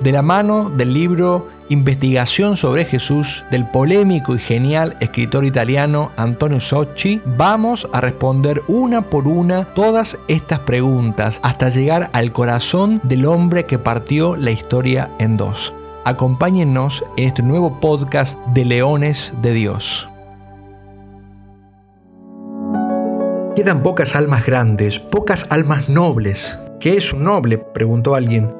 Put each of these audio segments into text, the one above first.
De la mano del libro Investigación sobre Jesús del polémico y genial escritor italiano Antonio Socci, vamos a responder una por una todas estas preguntas hasta llegar al corazón del hombre que partió la historia en dos. Acompáñennos en este nuevo podcast de Leones de Dios. Quedan pocas almas grandes, pocas almas nobles. ¿Qué es un noble? preguntó alguien.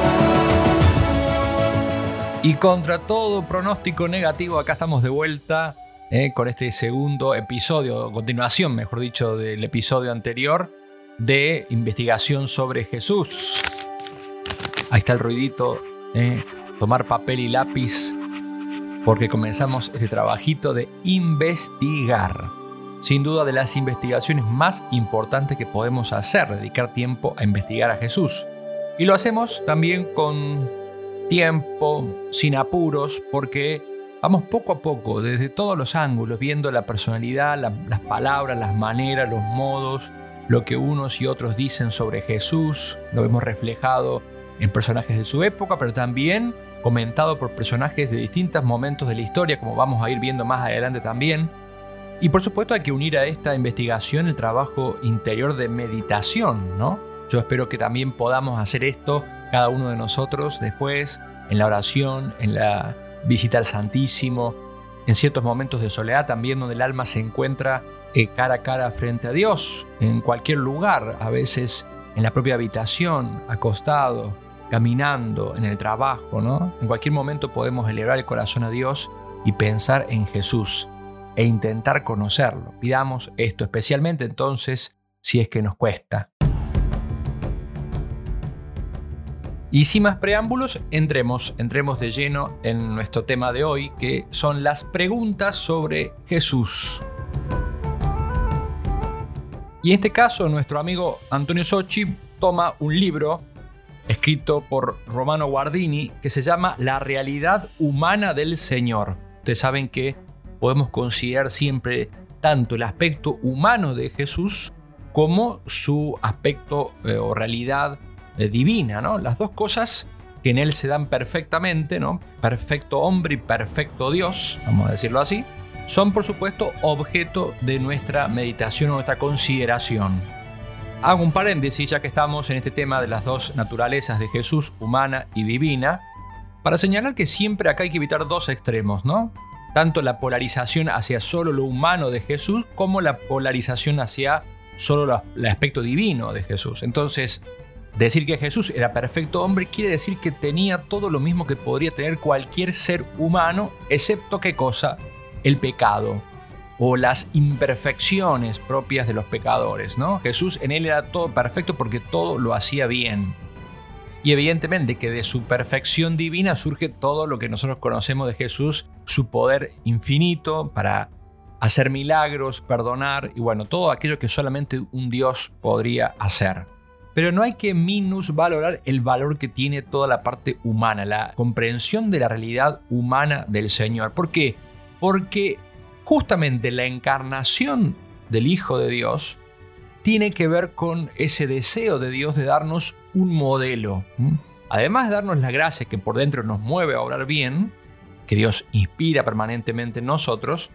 Y contra todo pronóstico negativo, acá estamos de vuelta eh, con este segundo episodio, continuación, mejor dicho, del episodio anterior de investigación sobre Jesús. Ahí está el ruidito, eh, tomar papel y lápiz, porque comenzamos este trabajito de investigar. Sin duda de las investigaciones más importantes que podemos hacer, dedicar tiempo a investigar a Jesús. Y lo hacemos también con tiempo, sin apuros, porque vamos poco a poco, desde todos los ángulos, viendo la personalidad, las palabras, las maneras, los modos, lo que unos y otros dicen sobre Jesús, lo vemos reflejado en personajes de su época, pero también comentado por personajes de distintos momentos de la historia, como vamos a ir viendo más adelante también. Y por supuesto hay que unir a esta investigación el trabajo interior de meditación, ¿no? Yo espero que también podamos hacer esto cada uno de nosotros después, en la oración, en la visita al Santísimo, en ciertos momentos de soledad también donde el alma se encuentra eh, cara a cara frente a Dios, en cualquier lugar, a veces en la propia habitación, acostado, caminando, en el trabajo, ¿no? En cualquier momento podemos elevar el corazón a Dios y pensar en Jesús e intentar conocerlo. Pidamos esto especialmente entonces si es que nos cuesta. Y sin más preámbulos, entremos, entremos de lleno en nuestro tema de hoy, que son las preguntas sobre Jesús. Y en este caso, nuestro amigo Antonio Sochi toma un libro escrito por Romano Guardini que se llama La realidad humana del Señor. Ustedes saben que podemos considerar siempre tanto el aspecto humano de Jesús como su aspecto eh, o realidad eh, divina, ¿no? Las dos cosas que en él se dan perfectamente, ¿no? Perfecto hombre y perfecto Dios, vamos a decirlo así, son por supuesto objeto de nuestra meditación o nuestra consideración. Hago un paréntesis ya que estamos en este tema de las dos naturalezas de Jesús, humana y divina, para señalar que siempre acá hay que evitar dos extremos, ¿no? Tanto la polarización hacia solo lo humano de Jesús como la polarización hacia solo el aspecto divino de Jesús. Entonces, decir que Jesús era perfecto hombre quiere decir que tenía todo lo mismo que podría tener cualquier ser humano, excepto qué cosa? El pecado o las imperfecciones propias de los pecadores, ¿no? Jesús en él era todo perfecto porque todo lo hacía bien. Y evidentemente que de su perfección divina surge todo lo que nosotros conocemos de Jesús, su poder infinito para hacer milagros, perdonar y bueno, todo aquello que solamente un Dios podría hacer. Pero no hay que minusvalorar el valor que tiene toda la parte humana, la comprensión de la realidad humana del Señor. ¿Por qué? Porque justamente la encarnación del Hijo de Dios tiene que ver con ese deseo de Dios de darnos un modelo. Además de darnos la gracia que por dentro nos mueve a obrar bien, que Dios inspira permanentemente en nosotros,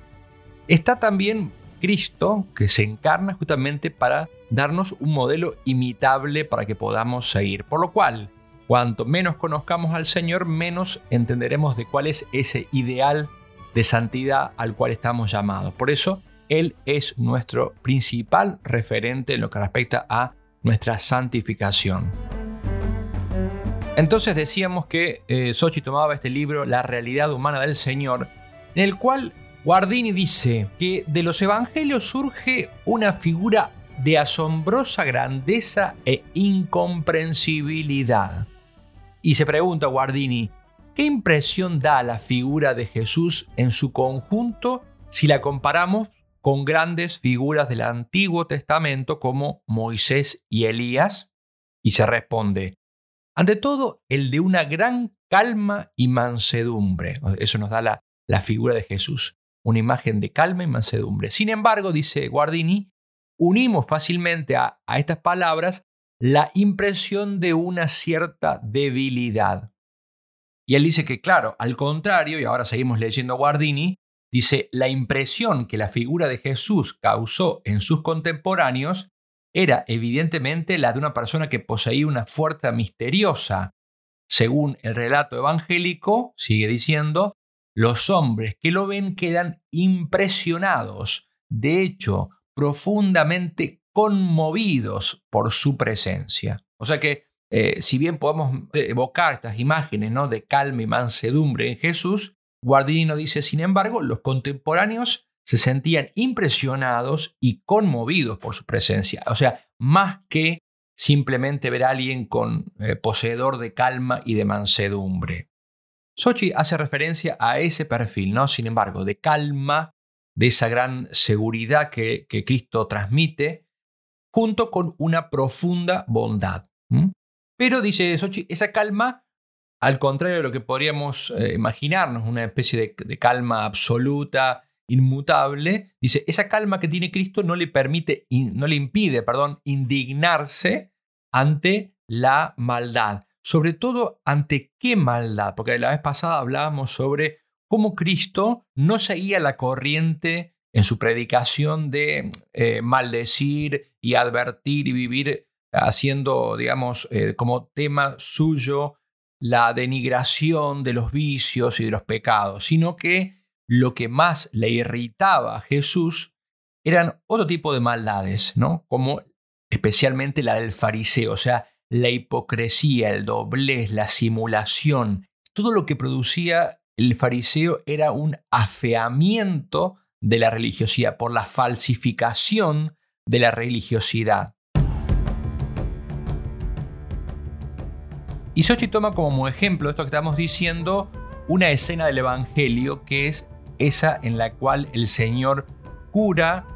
está también Cristo que se encarna justamente para darnos un modelo imitable para que podamos seguir. Por lo cual, cuanto menos conozcamos al Señor, menos entenderemos de cuál es ese ideal de santidad al cual estamos llamados. Por eso, él es nuestro principal referente en lo que respecta a nuestra santificación. Entonces decíamos que eh, Sochi tomaba este libro, La realidad humana del Señor, en el cual Guardini dice que de los evangelios surge una figura de asombrosa grandeza e incomprensibilidad. Y se pregunta Guardini, ¿qué impresión da la figura de Jesús en su conjunto si la comparamos con grandes figuras del Antiguo Testamento como Moisés y Elías? Y se responde, ante todo, el de una gran calma y mansedumbre. Eso nos da la, la figura de Jesús, una imagen de calma y mansedumbre. Sin embargo, dice Guardini, unimos fácilmente a, estas palabras la impresión de una cierta debilidad. Y él dice que, claro, al contrario, y ahora seguimos leyendo a Guardini, Dice, la impresión que la figura de Jesús causó en sus contemporáneos era evidentemente la de una persona que poseía una fuerza misteriosa. Según el relato evangélico, sigue diciendo, los hombres que lo ven quedan impresionados, de hecho, profundamente conmovidos por su presencia. O sea que, eh, si bien podemos evocar estas imágenes de calma y mansedumbre en Jesús, Guardini dice, sin embargo, los contemporáneos se sentían impresionados y conmovidos por su presencia. O sea, más que simplemente ver a alguien con eh, poseedor de calma y de mansedumbre. Sochi hace referencia a ese perfil, ¿no? Sin embargo, de calma, de esa gran seguridad que, Cristo transmite, junto con una profunda bondad. Pero, dice Sochi, esa calma al contrario de lo que podríamos eh, imaginarnos, una especie de, calma absoluta, inmutable, dice, esa calma que tiene Cristo no le permite, no le impide, perdón, indignarse ante la maldad. Sobre todo ante qué maldad, porque la vez pasada hablábamos sobre cómo Cristo no seguía la corriente en su predicación de eh, maldecir y advertir y vivir haciendo, digamos, eh, como tema suyo la denigración de los vicios y de los pecados, sino que lo que más le irritaba a Jesús eran otro tipo de maldades, ¿no? Como especialmente la del fariseo, o sea, la hipocresía, el doblez, la simulación. Todo lo que producía el fariseo era un afeamiento de la religiosidad por la falsificación de la religiosidad. Y Sochi toma como ejemplo esto que estamos diciendo una escena del Evangelio que es esa en la cual el Señor cura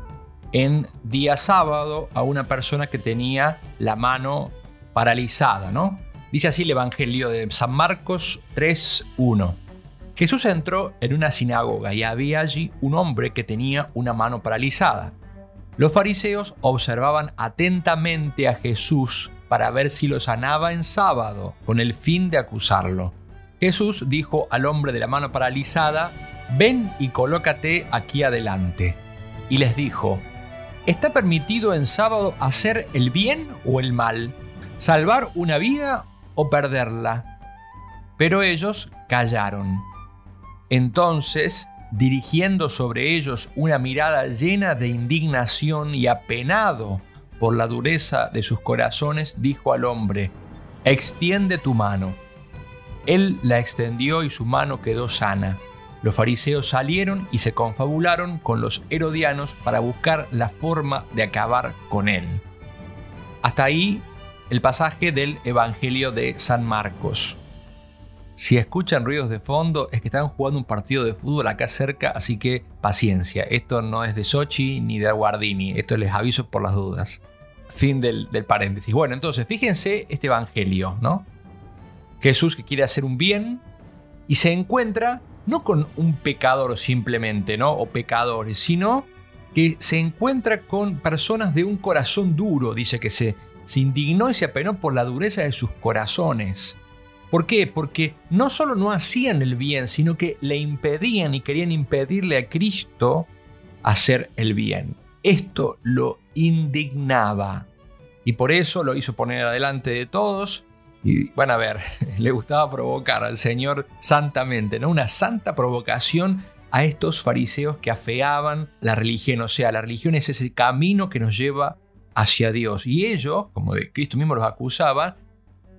en día sábado a una persona que tenía la mano paralizada, ¿no? Dice así el Evangelio de San Marcos 3.1. Jesús entró en una sinagoga y había allí un hombre que tenía una mano paralizada. Los fariseos observaban atentamente a Jesús para ver si lo sanaba en sábado, con el fin de acusarlo. Jesús dijo al hombre de la mano paralizada, ven y colócate aquí adelante. Y les dijo, ¿está permitido en sábado hacer el bien o el mal? ¿Salvar una vida o perderla? Pero ellos callaron. Entonces, dirigiendo sobre ellos una mirada llena de indignación y apenado por la dureza de sus corazones, dijo al hombre, extiende tu mano. Él la extendió y su mano quedó sana. Los fariseos salieron y se confabularon con los herodianos para buscar la forma de acabar con él. Hasta ahí el pasaje del Evangelio de San Marcos. Si escuchan ruidos de fondo es que están jugando un partido de fútbol acá cerca, así que paciencia. Esto no es de Sochi ni de Guardini, esto les aviso por las dudas. Fin del, del paréntesis. Bueno, entonces fíjense este Evangelio, ¿no? Jesús que quiere hacer un bien y se encuentra no con un pecador simplemente, ¿no? O pecadores, sino que se encuentra con personas de un corazón duro, dice que se, se indignó y se apenó por la dureza de sus corazones. ¿Por qué? Porque no solo no hacían el bien, sino que le impedían y querían impedirle a Cristo hacer el bien. Esto lo indignaba. Y por eso lo hizo poner adelante de todos y van a ver, le gustaba provocar al Señor santamente, ¿no? Una santa provocación a estos fariseos que afeaban la religión. O sea, la religión es ese camino que nos lleva hacia Dios. Y ellos, como de Cristo mismo los acusaba,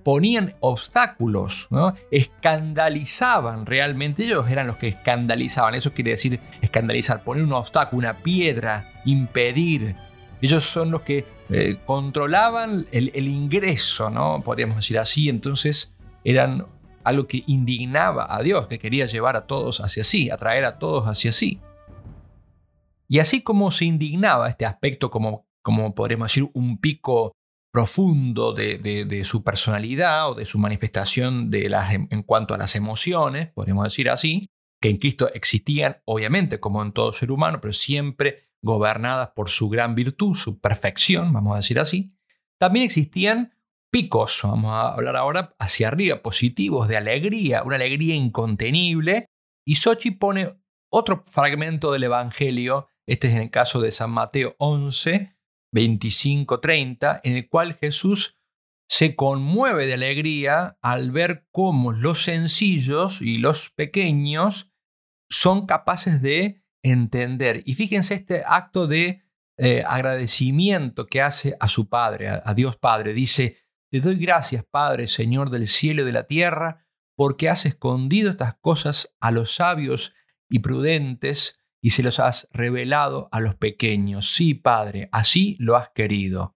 ponían obstáculos, ¿no? escandalizaban realmente. Ellos eran los que escandalizaban. Eso quiere decir escandalizar, poner un obstáculo, una piedra, impedir. Ellos son los que eh, controlaban el, ingreso, ¿no? Podríamos decir así. Entonces eran algo que indignaba a Dios, que quería llevar a todos hacia sí, atraer a todos hacia sí. Y así como se indignaba este aspecto como, como podríamos decir, un pico profundo de, su personalidad o de su manifestación de las, en cuanto a las emociones, podríamos decir así, que en Cristo existían, obviamente, como en todo ser humano, pero siempre gobernadas por su gran virtud, su perfección, vamos a decir así, también existían picos, vamos a hablar ahora hacia arriba, positivos, de alegría, una alegría incontenible. Y Sochi pone otro fragmento del Evangelio, este es en el caso de San Mateo 11, 25, 30, en el cual Jesús se conmueve de alegría al ver cómo los sencillos y los pequeños son capaces de entender. Y fíjense este acto de eh, agradecimiento que hace a su Padre, a, Dios Padre. Dice, te doy gracias, Padre, Señor del cielo y de la tierra, porque has escondido estas cosas a los sabios y prudentes y se los has revelado a los pequeños. Sí, Padre, así lo has querido.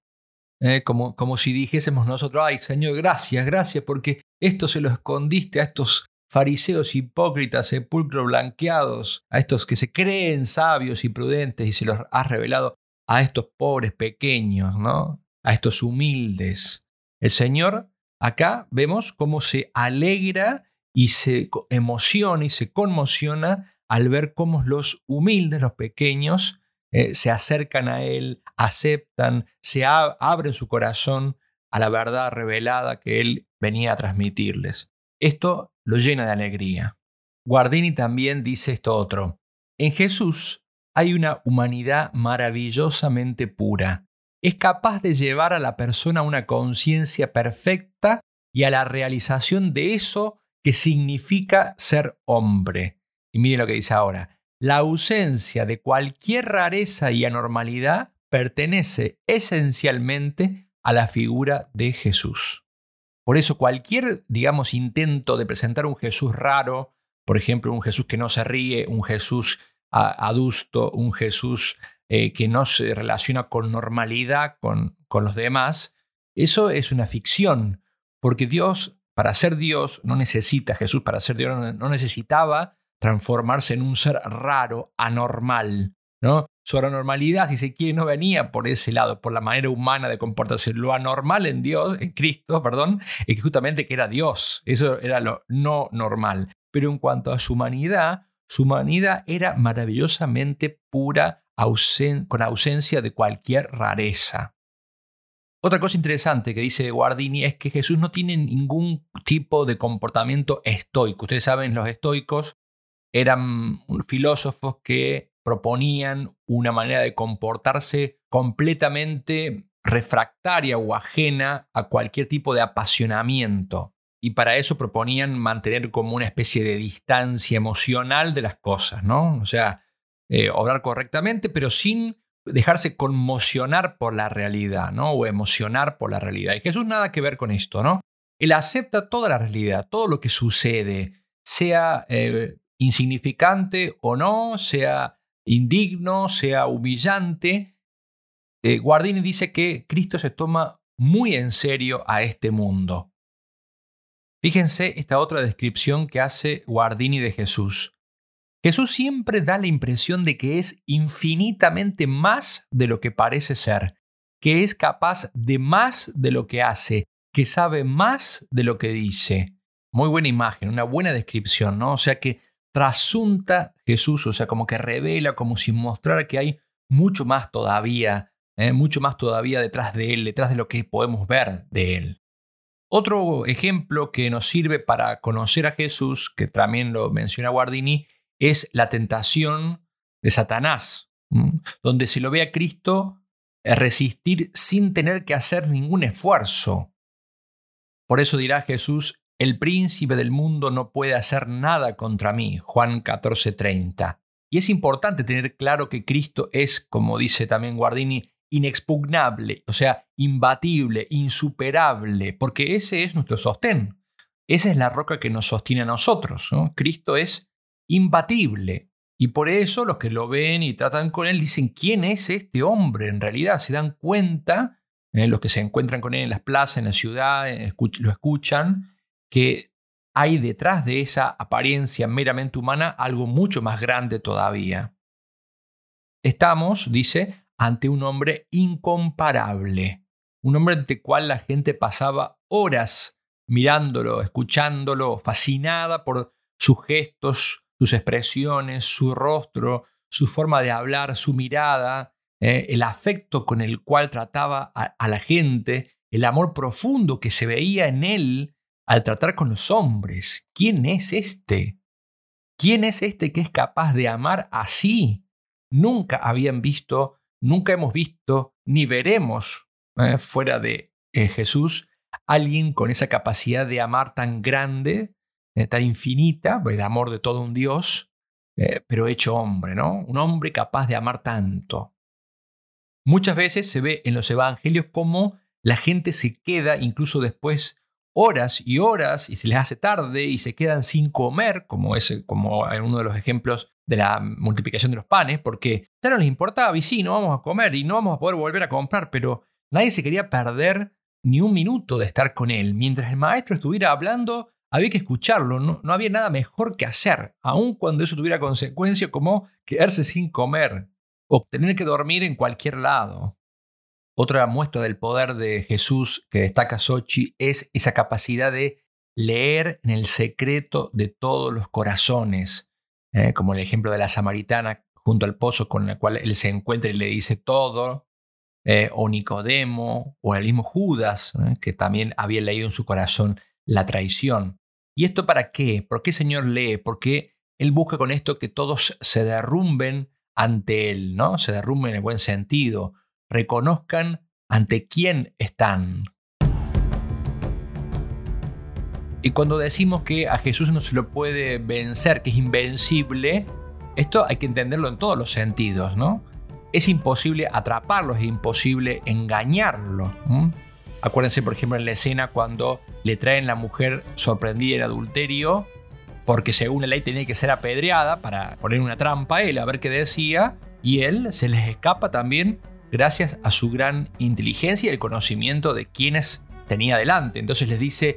Eh, como, como si dijésemos nosotros, ay Señor, gracias, gracias, porque esto se lo escondiste a estos fariseos hipócritas, sepulcros blanqueados, a estos que se creen sabios y prudentes y se los has revelado a estos pobres pequeños, ¿no? A estos humildes. El Señor acá vemos cómo se alegra y se emociona y se conmociona al ver cómo los humildes, los pequeños, eh, se acercan a Él, aceptan, se abren su corazón a la verdad revelada que Él venía a transmitirles. Esto lo llena de alegría. Guardini también dice esto otro. En Jesús hay una humanidad maravillosamente pura. Es capaz de llevar a la persona a una conciencia perfecta y a la realización de eso que significa ser hombre. Y miren lo que dice ahora. La ausencia de cualquier rareza y anormalidad pertenece esencialmente a la figura de Jesús. Por eso cualquier, digamos, intento de presentar un Jesús raro, por ejemplo, un Jesús que no se ríe, un Jesús adusto, un Jesús eh, que no se relaciona con normalidad con, con los demás, eso es una ficción, porque Dios, para ser Dios, no necesita, Jesús para ser Dios no necesitaba transformarse en un ser raro, anormal, ¿no? Su anormalidad, si se quiere, no venía por ese lado, por la manera humana de comportarse. Lo anormal en Dios, en Cristo, perdón, es justamente que era Dios. Eso era lo no normal. Pero en cuanto a su humanidad, su humanidad era maravillosamente pura, con ausencia de cualquier rareza. Otra cosa interesante que dice Guardini es que Jesús no tiene ningún tipo de comportamiento estoico. Ustedes saben, los estoicos eran filósofos que proponían una manera de comportarse completamente refractaria o ajena a cualquier tipo de apasionamiento. Y para eso proponían mantener como una especie de distancia emocional de las cosas, ¿no? O sea, eh, obrar correctamente, pero sin dejarse conmocionar por la realidad, ¿no? O emocionar por la realidad. Y Jesús nada que ver con esto, ¿no? Él acepta toda la realidad, todo lo que sucede, sea eh, insignificante o no, sea indigno, sea humillante. Eh, Guardini dice que Cristo se toma muy en serio a este mundo. Fíjense esta otra descripción que hace Guardini de Jesús. Jesús siempre da la impresión de que es infinitamente más de lo que parece ser, que es capaz de más de lo que hace, que sabe más de lo que dice. Muy buena imagen, una buena descripción, ¿no? O sea que trasunta Jesús, o sea, como que revela, como si mostrara que hay mucho más todavía, ¿eh? mucho más todavía detrás de Él, detrás de lo que podemos ver de Él. Otro ejemplo que nos sirve para conocer a Jesús, que también lo menciona Guardini, es la tentación de Satanás, donde se lo ve a Cristo resistir sin tener que hacer ningún esfuerzo. Por eso dirá Jesús, el príncipe del mundo no puede hacer nada contra mí, Juan 14:30. Y es importante tener claro que Cristo es, como dice también Guardini, inexpugnable, o sea, imbatible, insuperable, porque ese es nuestro sostén. Esa es la roca que nos sostiene a nosotros. Cristo es imbatible. Y por eso los que lo ven y tratan con él dicen, ¿quién es este hombre? En realidad se dan cuenta, eh, los que se encuentran con él en las plazas, en la ciudad, eh, lo escuchan, que hay detrás de esa apariencia meramente humana algo mucho más grande todavía. Estamos, dice, ante un hombre incomparable, un hombre ante el cual la gente pasaba horas mirándolo, escuchándolo, fascinada por sus gestos, sus expresiones, su rostro, su forma de hablar, su mirada, eh, el afecto con el cual trataba a, la gente, el amor profundo que se veía en él al tratar con los hombres. ¿Quién es este? ¿Quién es este que es capaz de amar así? Nunca habían visto, nunca hemos visto, ni veremos eh, fuera de eh, Jesús alguien con esa capacidad de amar tan grande, eh, tan infinita, el amor de todo un Dios, eh, pero hecho hombre, ¿no? Un hombre capaz de amar tanto. Muchas veces se ve en los evangelios cómo la gente se queda incluso después horas y horas y se les hace tarde y se quedan sin comer, como, es, como en uno de los ejemplos de la multiplicación de los panes, porque ya no les importaba y sí, no vamos a comer y no vamos a poder volver a comprar, pero nadie se quería perder ni un minuto de estar con él. Mientras el maestro estuviera hablando, había que escucharlo, no, no había nada mejor que hacer, aun cuando eso tuviera consecuencias como quedarse sin comer o tener que dormir en cualquier lado. Otra muestra del poder de Jesús que destaca Sochi es esa capacidad de leer en el secreto de todos los corazones, ¿eh? como el ejemplo de la samaritana junto al pozo con el cual él se encuentra y le dice todo, eh, o Nicodemo, o el mismo Judas, que también había leído en su corazón la traición. ¿Y esto para qué? ¿Por qué Señor lee? Porque Él busca con esto que todos se derrumben ante Él, ¿no? Se derrumben en el buen sentido, reconozcan ante quién están. Y cuando decimos que a Jesús no se lo puede vencer, que es invencible, esto hay que entenderlo en todos los sentidos, ¿no? Es imposible atraparlo, es imposible engañarlo. Acuérdense, por ejemplo, en la escena cuando le traen la mujer sorprendida en adulterio, porque según la ley tenía que ser apedreada para poner una trampa a él, a ver qué decía, y él se les escapa también gracias a su gran inteligencia y el conocimiento de quienes tenía delante. Entonces les dice,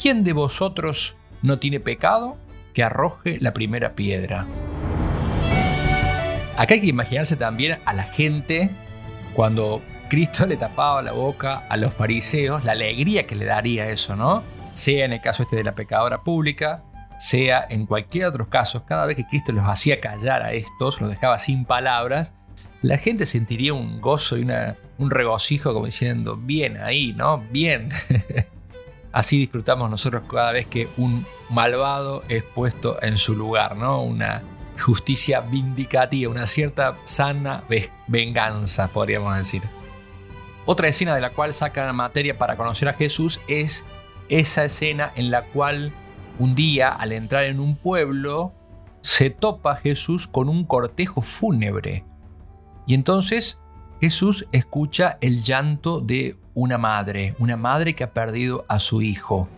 ¿quién de vosotros no tiene pecado? Que arroje la primera piedra. Acá hay que imaginarse también a la gente cuando Cristo le tapaba la boca a los fariseos, la alegría que le daría eso, ¿no? Sea en el caso este de la pecadora pública, sea en cualquier otro caso, cada vez que Cristo los hacía callar a estos, los dejaba sin palabras, la gente sentiría un gozo y un regocijo como diciendo, bien ahí, ¿no? Bien. Así disfrutamos nosotros cada vez que un malvado es puesto en su lugar, ¿no? Una justicia vindicativa, una cierta sana venganza, podríamos decir. Otra escena de la cual sacan materia para conocer a Jesús es esa escena en la cual un día al entrar en un pueblo se topa Jesús con un cortejo fúnebre. Y entonces Jesús escucha el llanto de una madre, una madre que ha perdido a su hijo.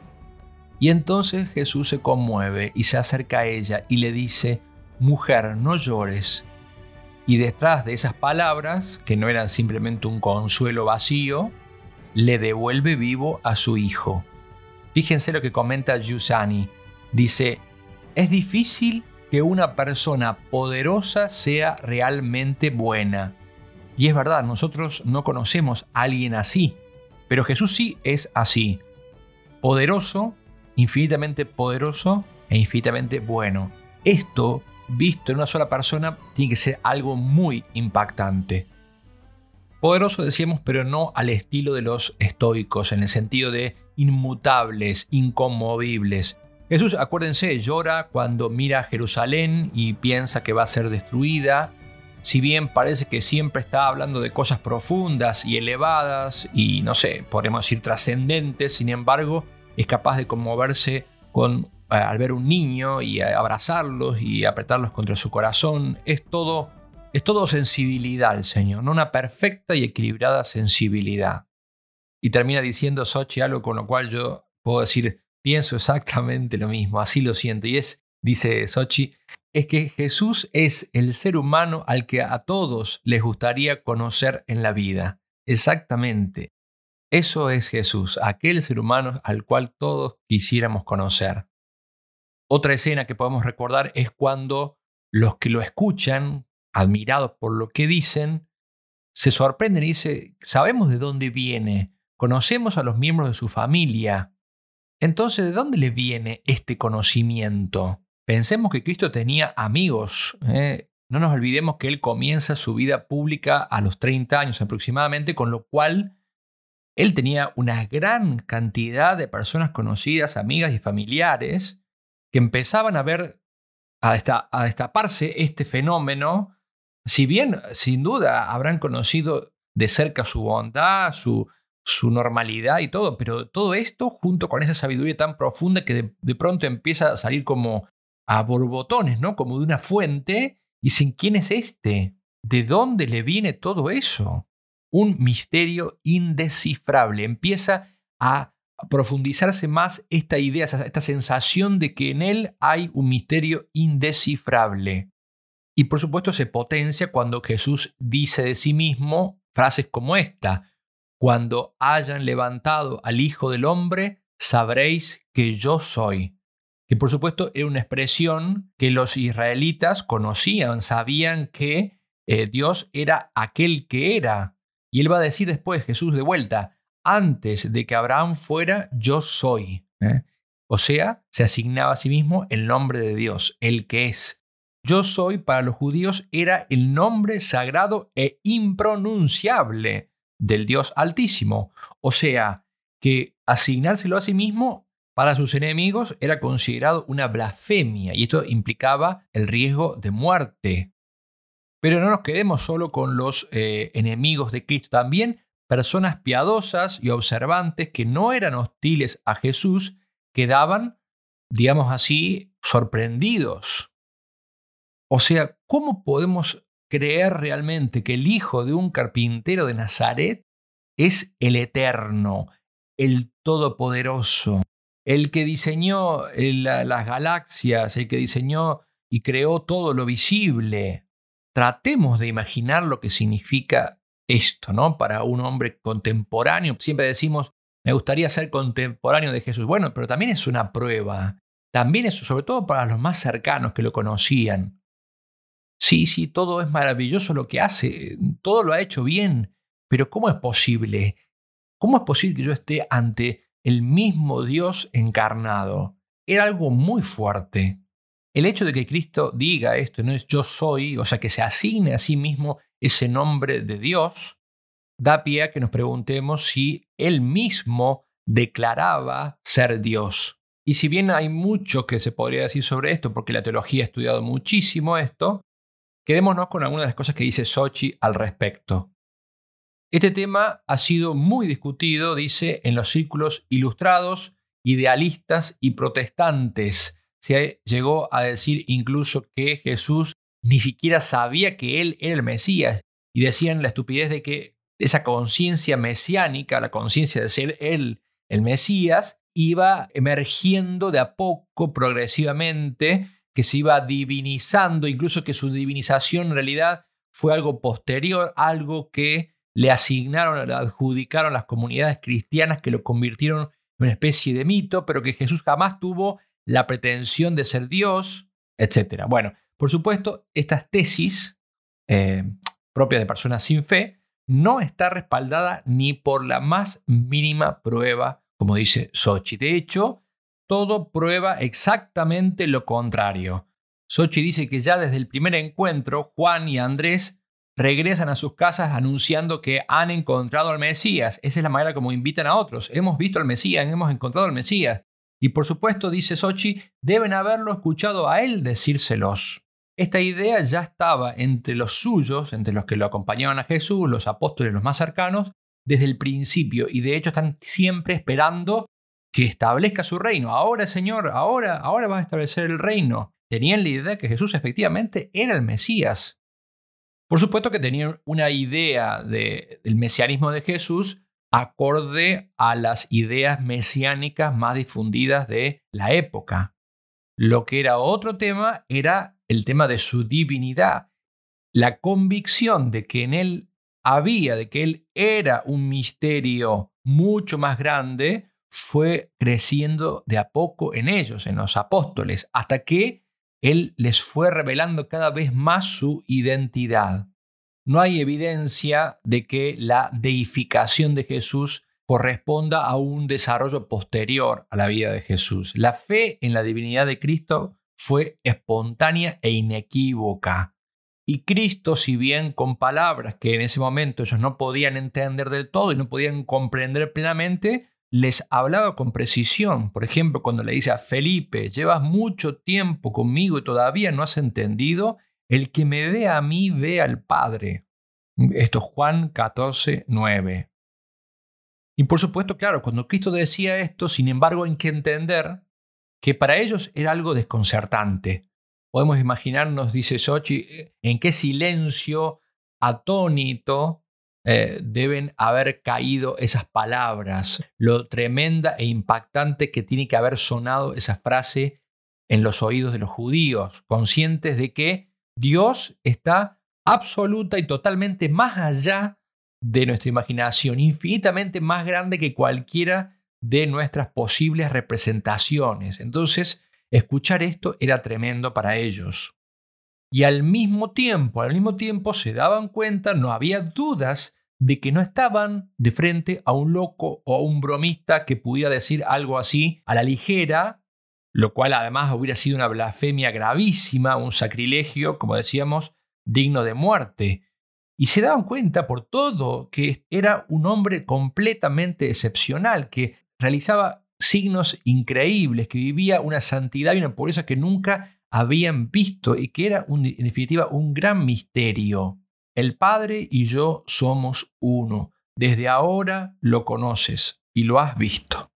Y entonces Jesús se conmueve y se acerca a ella y le dice, Mujer, no llores. Y detrás de esas palabras, que no eran simplemente un consuelo vacío, le devuelve vivo a su hijo. Fíjense lo que comenta Yusani. Dice, es difícil que una persona poderosa sea realmente buena. Y es verdad, nosotros no conocemos a alguien así, pero Jesús sí es así. Poderoso, infinitamente poderoso e infinitamente bueno. Esto, visto en una sola persona, tiene que ser algo muy impactante. Poderoso decíamos, pero no al estilo de los estoicos, en el sentido de inmutables, inconmovibles. Jesús, acuérdense, llora cuando mira a Jerusalén y piensa que va a ser destruida, si bien parece que siempre está hablando de cosas profundas y elevadas y no sé, podemos decir trascendentes, sin embargo, es capaz de conmoverse con, eh, al ver un niño y abrazarlos y apretarlos contra su corazón. Es todo, es todo sensibilidad el Señor, ¿no? una perfecta y equilibrada sensibilidad. Y termina diciendo Sochi algo con lo cual yo puedo decir, pienso exactamente lo mismo, así lo siento. Y es, dice Sochi, es que Jesús es el ser humano al que a todos les gustaría conocer en la vida. Exactamente. Eso es Jesús, aquel ser humano al cual todos quisiéramos conocer. Otra escena que podemos recordar es cuando los que lo escuchan, admirados por lo que dicen, se sorprenden y dicen, sabemos de dónde viene, conocemos a los miembros de su familia. Entonces, ¿de dónde le viene este conocimiento? Pensemos que Cristo tenía amigos. ¿eh? No nos olvidemos que él comienza su vida pública a los 30 años aproximadamente, con lo cual él tenía una gran cantidad de personas conocidas, amigas y familiares, que empezaban a ver, a, destaparse este fenómeno. Si bien, sin duda, habrán conocido de cerca su bondad, su, su normalidad y todo, pero todo esto junto con esa sabiduría tan profunda que de pronto empieza a salir como a borbotones, ¿no? Como de una fuente, y sin quién es este, de dónde le viene todo eso. Un misterio indescifrable. Empieza a profundizarse más esta idea, esta sensación de que en él hay un misterio indescifrable. Y por supuesto se potencia cuando Jesús dice de sí mismo frases como esta, cuando hayan levantado al Hijo del Hombre, sabréis que yo soy que por supuesto era una expresión que los israelitas conocían, sabían que eh, Dios era aquel que era. Y él va a decir después, Jesús de vuelta, antes de que Abraham fuera, yo soy. ¿eh? O sea, se asignaba a sí mismo el nombre de Dios, el que es. Yo soy para los judíos era el nombre sagrado e impronunciable del Dios Altísimo. O sea, que asignárselo a sí mismo para sus enemigos era considerado una blasfemia y esto implicaba el riesgo de muerte. Pero no nos quedemos solo con los eh, enemigos de Cristo, también personas piadosas y observantes que no eran hostiles a Jesús quedaban, digamos así, sorprendidos. O sea, ¿cómo podemos creer realmente que el hijo de un carpintero de Nazaret es el eterno, el todopoderoso? el que diseñó las galaxias, el que diseñó y creó todo lo visible. Tratemos de imaginar lo que significa esto, ¿no? Para un hombre contemporáneo. Siempre decimos, me gustaría ser contemporáneo de Jesús. Bueno, pero también es una prueba. También es, sobre todo para los más cercanos que lo conocían. Sí, sí, todo es maravilloso lo que hace, todo lo ha hecho bien, pero ¿cómo es posible? ¿Cómo es posible que yo esté ante el mismo Dios encarnado. Era algo muy fuerte. El hecho de que Cristo diga esto, no es yo soy, o sea, que se asigne a sí mismo ese nombre de Dios, da pie a que nos preguntemos si él mismo declaraba ser Dios. Y si bien hay mucho que se podría decir sobre esto, porque la teología ha estudiado muchísimo esto, quedémonos con algunas de las cosas que dice Sochi al respecto. Este tema ha sido muy discutido, dice, en los círculos ilustrados, idealistas y protestantes. Se llegó a decir incluso que Jesús ni siquiera sabía que él era el Mesías. y decían la estupidez de que esa conciencia mesiánica, la conciencia de ser él el Mesías, iba emergiendo de a poco, progresivamente, que se iba divinizando, incluso que su divinización en realidad fue algo posterior, algo que le asignaron, le adjudicaron las comunidades cristianas que lo convirtieron en una especie de mito, pero que Jesús jamás tuvo la pretensión de ser Dios, etc. Bueno, por supuesto, estas tesis eh, propias de personas sin fe no está respaldada ni por la más mínima prueba, como dice Sochi. De hecho, todo prueba exactamente lo contrario. Sochi dice que ya desde el primer encuentro, Juan y Andrés regresan a sus casas anunciando que han encontrado al Mesías. Esa es la manera como invitan a otros. Hemos visto al Mesías, hemos encontrado al Mesías. Y por supuesto, dice Sochi, deben haberlo escuchado a él decírselos. Esta idea ya estaba entre los suyos, entre los que lo acompañaban a Jesús, los apóstoles los más cercanos, desde el principio y de hecho están siempre esperando que establezca su reino. Ahora, Señor, ahora, ahora va a establecer el reino. Tenían la idea de que Jesús efectivamente era el Mesías. Por supuesto que tenían una idea del mesianismo de Jesús acorde a las ideas mesiánicas más difundidas de la época. Lo que era otro tema era el tema de su divinidad, la convicción de que en él había, de que él era un misterio mucho más grande, fue creciendo de a poco en ellos, en los apóstoles, hasta que él les fue revelando cada vez más su identidad. No hay evidencia de que la deificación de Jesús corresponda a un desarrollo posterior a la vida de Jesús. La fe en la divinidad de Cristo fue espontánea e inequívoca. Y Cristo, si bien con palabras que en ese momento ellos no podían entender del todo y no podían comprender plenamente, les hablaba con precisión. Por ejemplo, cuando le dice a Felipe, llevas mucho tiempo conmigo y todavía no has entendido, el que me ve a mí ve al Padre. Esto es Juan 14, 9. Y por supuesto, claro, cuando Cristo decía esto, sin embargo, hay que entender que para ellos era algo desconcertante. Podemos imaginarnos, dice Sochi, en qué silencio atónito eh, deben haber caído esas palabras, lo tremenda e impactante que tiene que haber sonado esa frase en los oídos de los judíos, conscientes de que Dios está absoluta y totalmente más allá de nuestra imaginación, infinitamente más grande que cualquiera de nuestras posibles representaciones. Entonces, Escuchar esto era tremendo para ellos. Y al mismo tiempo, al mismo tiempo se daban cuenta, no había dudas de que no estaban de frente a un loco o a un bromista que pudiera decir algo así a la ligera, lo cual además hubiera sido una blasfemia gravísima, un sacrilegio, como decíamos, digno de muerte. Y se daban cuenta por todo que era un hombre completamente excepcional, que realizaba signos increíbles, que vivía una santidad y una pureza que nunca habían visto y que era en definitiva un gran misterio. El Padre y yo somos uno. Desde ahora lo conoces y lo has visto.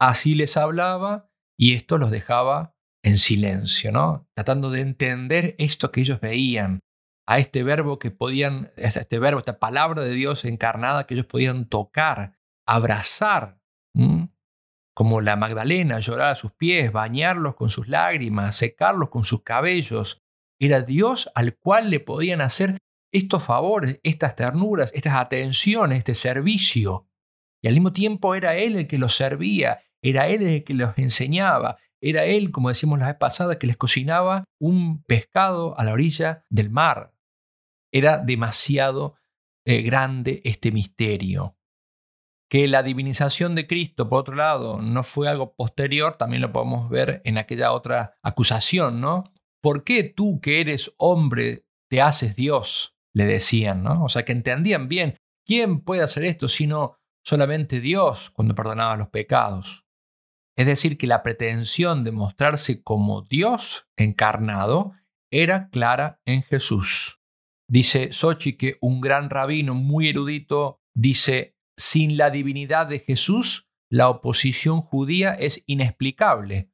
Así les hablaba y esto los dejaba en silencio, ¿no? Tratando de entender esto que ellos veían, a este verbo que podían, este verbo, esta palabra de Dios encarnada que ellos podían tocar, abrazar como la Magdalena, llorar a sus pies, bañarlos con sus lágrimas, secarlos con sus cabellos. Era Dios al cual le podían hacer estos favores, estas ternuras, estas atenciones, este servicio. Y al mismo tiempo era Él el que los servía, era Él el que los enseñaba, era Él, como decimos la vez pasada, que les cocinaba un pescado a la orilla del mar. Era demasiado eh, grande este misterio. Que la divinización de Cristo, por otro lado, no fue algo posterior, también lo podemos ver en aquella otra acusación, ¿no? ¿Por qué tú que eres hombre te haces Dios? Le decían, ¿no? O sea, que entendían bien, ¿quién puede hacer esto sino solamente Dios cuando perdonaba los pecados? Es decir, que la pretensión de mostrarse como Dios encarnado era clara en Jesús. Dice Sochi que un gran rabino muy erudito dice, sin la divinidad de Jesús, la oposición judía es inexplicable.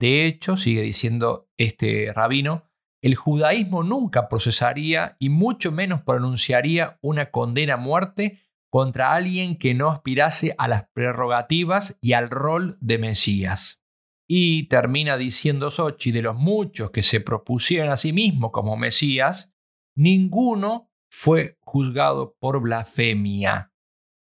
De hecho, sigue diciendo este rabino, el judaísmo nunca procesaría y mucho menos pronunciaría una condena a muerte contra alguien que no aspirase a las prerrogativas y al rol de Mesías. Y termina diciendo Sochi, de los muchos que se propusieron a sí mismos como Mesías, ninguno fue juzgado por blasfemia.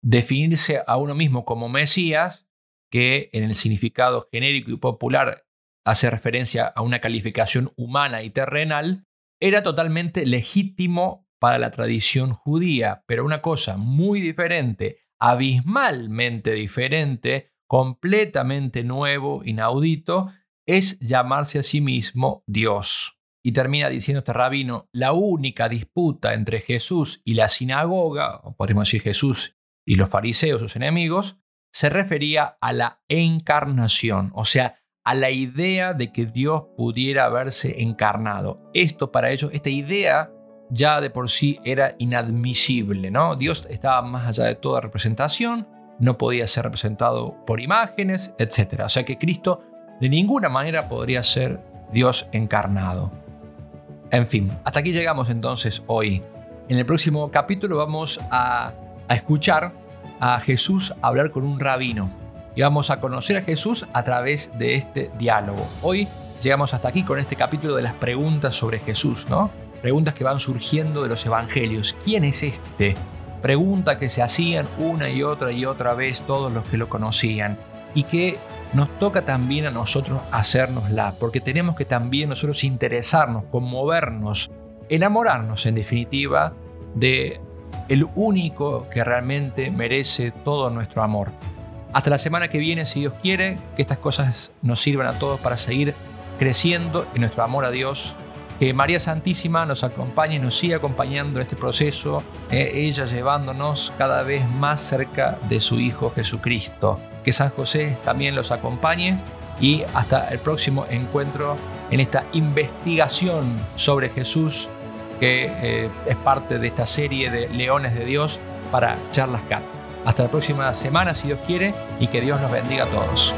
Definirse a uno mismo como Mesías, que en el significado genérico y popular hace referencia a una calificación humana y terrenal, era totalmente legítimo para la tradición judía, pero una cosa muy diferente, abismalmente diferente, completamente nuevo, inaudito, es llamarse a sí mismo Dios. Y termina diciendo este rabino, la única disputa entre Jesús y la sinagoga, o podríamos decir Jesús y los fariseos, sus enemigos, se refería a la encarnación, o sea, a la idea de que Dios pudiera haberse encarnado. Esto para ellos, esta idea ya de por sí era inadmisible, ¿no? Dios estaba más allá de toda representación, no podía ser representado por imágenes, etc. O sea que Cristo de ninguna manera podría ser Dios encarnado. En fin, hasta aquí llegamos entonces hoy. En el próximo capítulo vamos a, a escuchar a Jesús hablar con un rabino y vamos a conocer a Jesús a través de este diálogo. Hoy llegamos hasta aquí con este capítulo de las preguntas sobre Jesús, ¿no? Preguntas que van surgiendo de los evangelios. ¿Quién es este? Pregunta que se hacían una y otra y otra vez todos los que lo conocían y que nos toca también a nosotros hacérnosla, porque tenemos que también nosotros interesarnos, conmovernos, enamorarnos en definitiva de el único que realmente merece todo nuestro amor. Hasta la semana que viene, si Dios quiere, que estas cosas nos sirvan a todos para seguir creciendo en nuestro amor a Dios. Que María Santísima nos acompañe nos siga acompañando en este proceso, eh, ella llevándonos cada vez más cerca de su Hijo Jesucristo. Que San José también los acompañe y hasta el próximo encuentro en esta investigación sobre Jesús que eh, es parte de esta serie de Leones de Dios para Charlas Cat. Hasta la próxima semana, si Dios quiere, y que Dios nos bendiga a todos.